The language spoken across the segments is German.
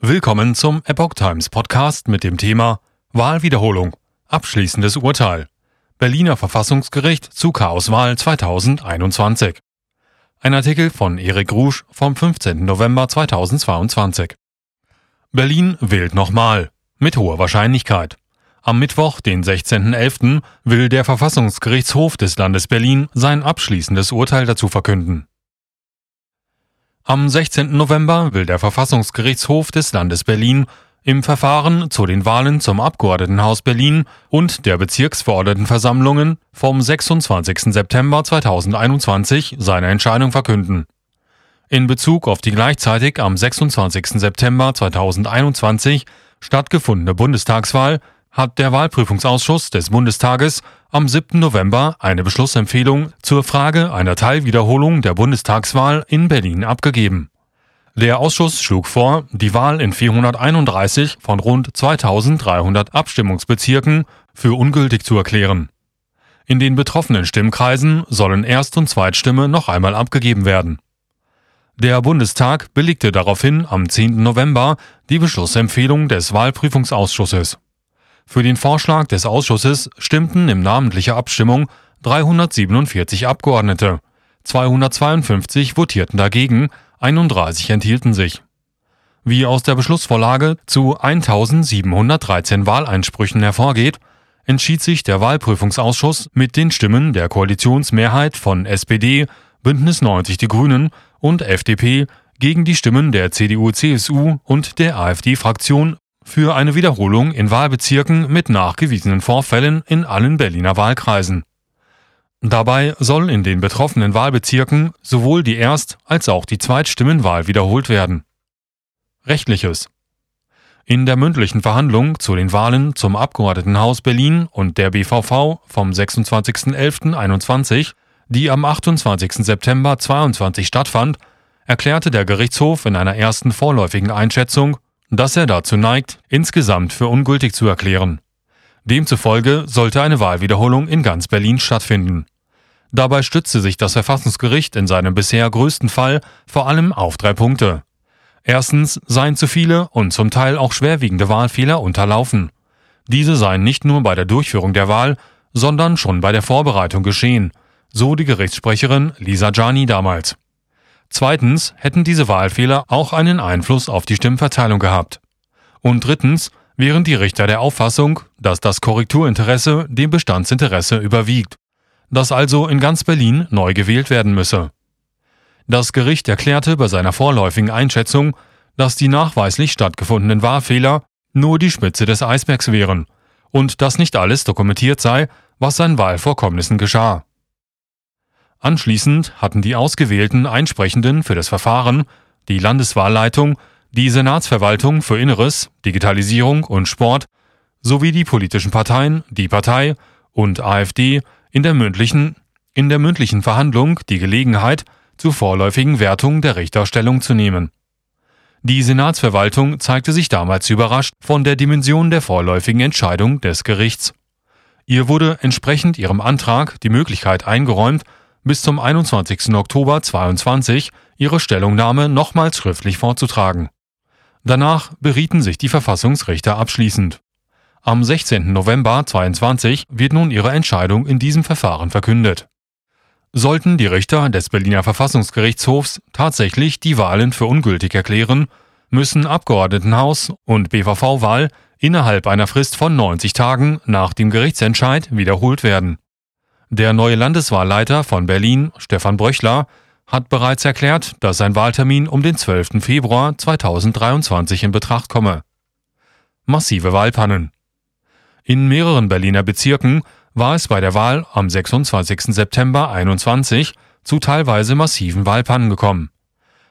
Willkommen zum Epoch Times Podcast mit dem Thema Wahlwiederholung. Abschließendes Urteil. Berliner Verfassungsgericht zu Chaoswahl 2021. Ein Artikel von Erik Rusch vom 15. November 2022. Berlin wählt nochmal. Mit hoher Wahrscheinlichkeit. Am Mittwoch, den 16.11., will der Verfassungsgerichtshof des Landes Berlin sein abschließendes Urteil dazu verkünden. Am 16. November will der Verfassungsgerichtshof des Landes Berlin im Verfahren zu den Wahlen zum Abgeordnetenhaus Berlin und der Bezirksverordnetenversammlungen vom 26. September 2021 seine Entscheidung verkünden. In Bezug auf die gleichzeitig am 26. September 2021 stattgefundene Bundestagswahl hat der Wahlprüfungsausschuss des Bundestages am 7. November eine Beschlussempfehlung zur Frage einer Teilwiederholung der Bundestagswahl in Berlin abgegeben. Der Ausschuss schlug vor, die Wahl in 431 von rund 2300 Abstimmungsbezirken für ungültig zu erklären. In den betroffenen Stimmkreisen sollen Erst- und Zweitstimme noch einmal abgegeben werden. Der Bundestag billigte daraufhin am 10. November die Beschlussempfehlung des Wahlprüfungsausschusses. Für den Vorschlag des Ausschusses stimmten in namentlicher Abstimmung 347 Abgeordnete, 252 votierten dagegen, 31 enthielten sich. Wie aus der Beschlussvorlage zu 1713 Wahleinsprüchen hervorgeht, entschied sich der Wahlprüfungsausschuss mit den Stimmen der Koalitionsmehrheit von SPD, Bündnis 90 Die Grünen und FDP gegen die Stimmen der CDU-CSU und der AfD-Fraktion für eine Wiederholung in Wahlbezirken mit nachgewiesenen Vorfällen in allen Berliner Wahlkreisen. Dabei soll in den betroffenen Wahlbezirken sowohl die Erst- als auch die Zweitstimmenwahl wiederholt werden. Rechtliches in der mündlichen Verhandlung zu den Wahlen zum Abgeordnetenhaus Berlin und der BVV vom 26.11.21, die am 28. September 22 stattfand, erklärte der Gerichtshof in einer ersten vorläufigen Einschätzung dass er dazu neigt, insgesamt für ungültig zu erklären. Demzufolge sollte eine Wahlwiederholung in ganz Berlin stattfinden. Dabei stützte sich das Verfassungsgericht in seinem bisher größten Fall vor allem auf drei Punkte. Erstens seien zu viele und zum Teil auch schwerwiegende Wahlfehler unterlaufen. Diese seien nicht nur bei der Durchführung der Wahl, sondern schon bei der Vorbereitung geschehen, so die Gerichtssprecherin Lisa Gianni damals. Zweitens hätten diese Wahlfehler auch einen Einfluss auf die Stimmverteilung gehabt. Und drittens wären die Richter der Auffassung, dass das Korrekturinteresse dem Bestandsinteresse überwiegt, dass also in ganz Berlin neu gewählt werden müsse. Das Gericht erklärte bei seiner vorläufigen Einschätzung, dass die nachweislich stattgefundenen Wahlfehler nur die Spitze des Eisbergs wären und dass nicht alles dokumentiert sei, was an Wahlvorkommnissen geschah. Anschließend hatten die ausgewählten Einsprechenden für das Verfahren, die Landeswahlleitung, die Senatsverwaltung für Inneres, Digitalisierung und Sport sowie die politischen Parteien, die Partei und AfD in der mündlichen, in der mündlichen Verhandlung die Gelegenheit, zur vorläufigen Wertung der Richterstellung zu nehmen. Die Senatsverwaltung zeigte sich damals überrascht von der Dimension der vorläufigen Entscheidung des Gerichts. Ihr wurde entsprechend ihrem Antrag die Möglichkeit eingeräumt, bis zum 21. Oktober 22 ihre Stellungnahme nochmals schriftlich vorzutragen. Danach berieten sich die Verfassungsrichter abschließend. Am 16. November 22 wird nun ihre Entscheidung in diesem Verfahren verkündet. Sollten die Richter des Berliner Verfassungsgerichtshofs tatsächlich die Wahlen für ungültig erklären, müssen Abgeordnetenhaus und BVV-Wahl innerhalb einer Frist von 90 Tagen nach dem Gerichtsentscheid wiederholt werden. Der neue Landeswahlleiter von Berlin, Stefan Bröchler, hat bereits erklärt, dass sein Wahltermin um den 12. Februar 2023 in Betracht komme. Massive Wahlpannen. In mehreren Berliner Bezirken war es bei der Wahl am 26. September 2021 zu teilweise massiven Wahlpannen gekommen.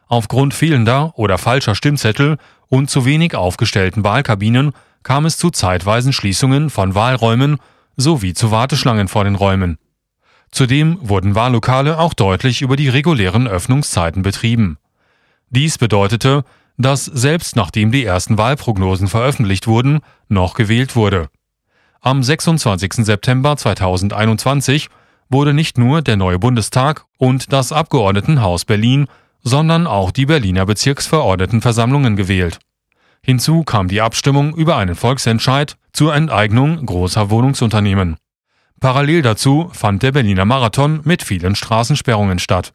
Aufgrund fehlender oder falscher Stimmzettel und zu wenig aufgestellten Wahlkabinen kam es zu zeitweisen Schließungen von Wahlräumen sowie zu Warteschlangen vor den Räumen. Zudem wurden Wahllokale auch deutlich über die regulären Öffnungszeiten betrieben. Dies bedeutete, dass selbst nachdem die ersten Wahlprognosen veröffentlicht wurden, noch gewählt wurde. Am 26. September 2021 wurde nicht nur der neue Bundestag und das Abgeordnetenhaus Berlin, sondern auch die Berliner Bezirksverordnetenversammlungen gewählt. Hinzu kam die Abstimmung über einen Volksentscheid zur Enteignung großer Wohnungsunternehmen. Parallel dazu fand der Berliner Marathon mit vielen Straßensperrungen statt